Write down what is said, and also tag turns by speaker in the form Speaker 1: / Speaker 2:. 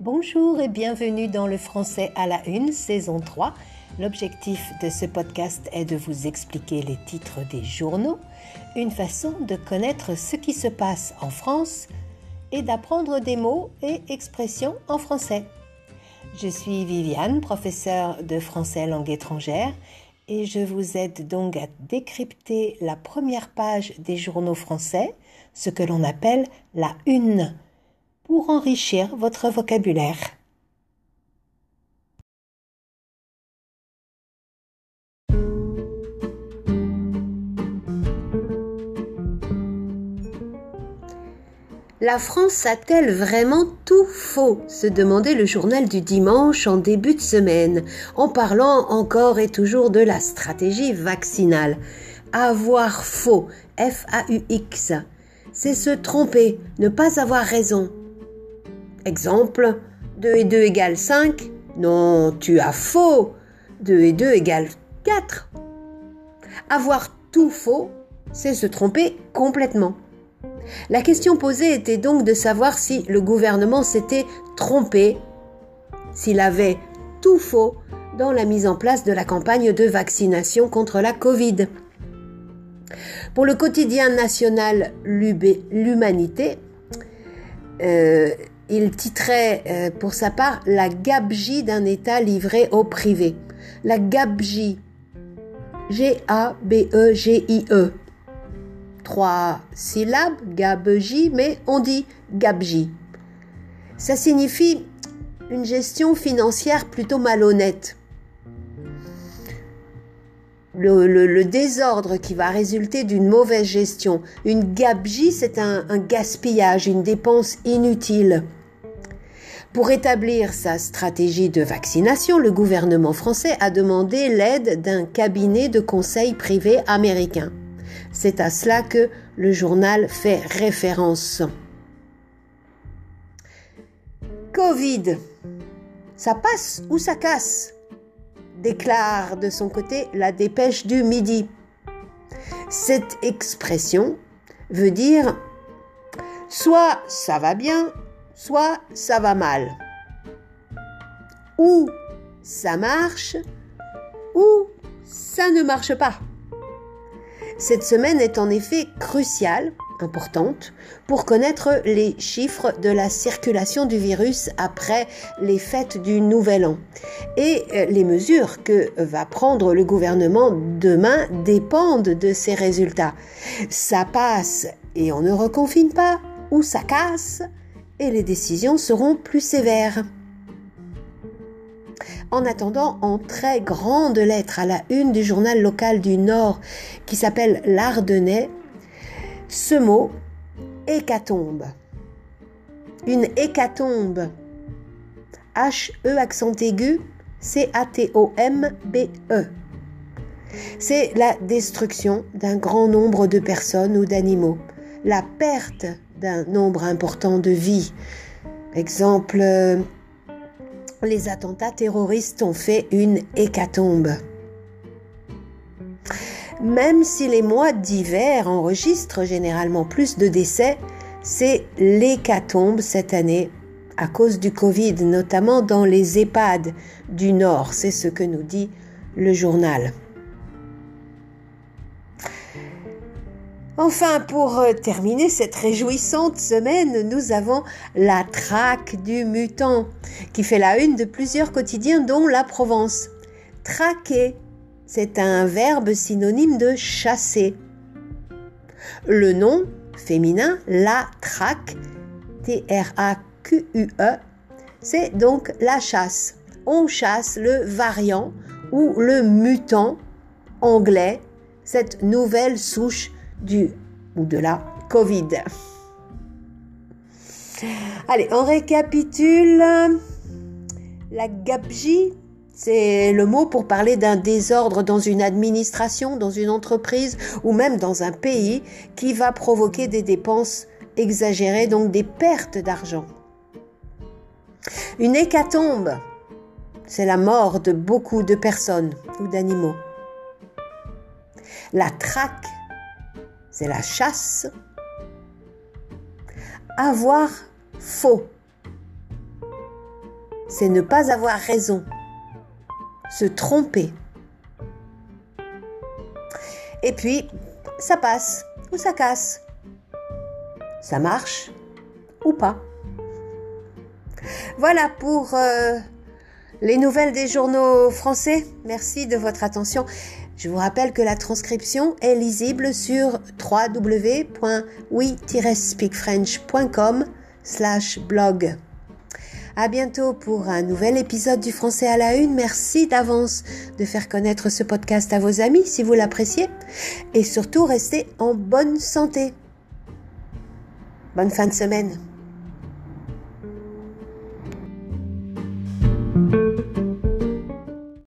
Speaker 1: Bonjour et bienvenue dans le français à la une, saison 3. L'objectif de ce podcast est de vous expliquer les titres des journaux, une façon de connaître ce qui se passe en France et d'apprendre des mots et expressions en français. Je suis Viviane, professeure de français langue étrangère, et je vous aide donc à décrypter la première page des journaux français, ce que l'on appelle la une, pour enrichir votre vocabulaire. La France a-t-elle vraiment tout faux se demandait le journal du dimanche en début de semaine, en parlant encore et toujours de la stratégie vaccinale. Avoir faux, F-A-U-X, c'est se tromper, ne pas avoir raison. Exemple, 2 et 2 égale 5 Non, tu as faux 2 et 2 égale 4 Avoir tout faux, c'est se tromper complètement. La question posée était donc de savoir si le gouvernement s'était trompé, s'il avait tout faux dans la mise en place de la campagne de vaccination contre la Covid. Pour le quotidien national L'Humanité, euh, il titrait euh, pour sa part La gabegie d'un État livré au privé. La gabegie. G-A-B-E-G-I-E trois syllabes, gabegie, mais on dit gabji. Ça signifie une gestion financière plutôt malhonnête. Le, désordre qui va résulter d'une mauvaise gestion. Une gabegie, c'est un gaspillage, une dépense inutile. Pour établir sa stratégie de vaccination, le gouvernement français a demandé l'aide d'un cabinet de conseil privé américain. C'est à cela que le journal fait référence. Covid, ça passe ou ça casse déclare de son côté la dépêche du midi. Cette expression veut dire soit ça va bien, soit ça va mal. Ou ça marche, ou ça ne marche pas. Cette semaine est en effet cruciale, importante, pour connaître les chiffres de la circulation du virus après les fêtes du Nouvel An. Et euh, les mesures que va prendre le gouvernement demain dépendent de ces résultats. Ça passe et on ne reconfine pas, ou ça casse, et les décisions seront plus sévères. En attendant, en très grande lettres à la une du journal local du Nord qui s'appelle L'Ardennais, ce mot hécatombe. Une hécatombe. H-E accent aigu, C-A-T-O-M-B-E. C'est la destruction d'un grand nombre de personnes ou d'animaux, la perte d'un nombre important de vies. Exemple, les attentats terroristes ont fait une hécatombe. Même si les mois d'hiver enregistrent généralement plus de décès, c'est l'hécatombe cette année à cause du Covid, notamment dans les EHPAD du Nord. C'est ce que nous dit le journal. Enfin, pour euh, terminer cette réjouissante semaine, nous avons la traque du mutant, qui fait la une de plusieurs quotidiens, dont la Provence. Traquer, c'est un verbe synonyme de chasser. Le nom féminin, la traque, T-R-A-Q-U-E, c'est donc la chasse. On chasse le variant ou le mutant anglais, cette nouvelle souche du ou de la Covid. Allez, on récapitule. La gabegie, c'est le mot pour parler d'un désordre dans une administration, dans une entreprise ou même dans un pays qui va provoquer des dépenses exagérées, donc des pertes d'argent. Une hécatombe, c'est la mort de beaucoup de personnes ou d'animaux. La traque, c'est la chasse. Avoir faux. c'est ne pas avoir raison, se tromper. Et puis, ça passe ou ça casse. Ça marche ou pas. Voilà pour euh, les nouvelles des journaux français. Merci de votre attention. Je vous rappelle que la transcription est lisible sur www.oui-speakfrench.com slash blog. À bientôt pour un nouvel épisode du Français à la Une. Merci d'avance de faire connaître ce podcast à vos amis si vous l'appréciez. Et surtout, restez en bonne santé. Bonne fin de semaine.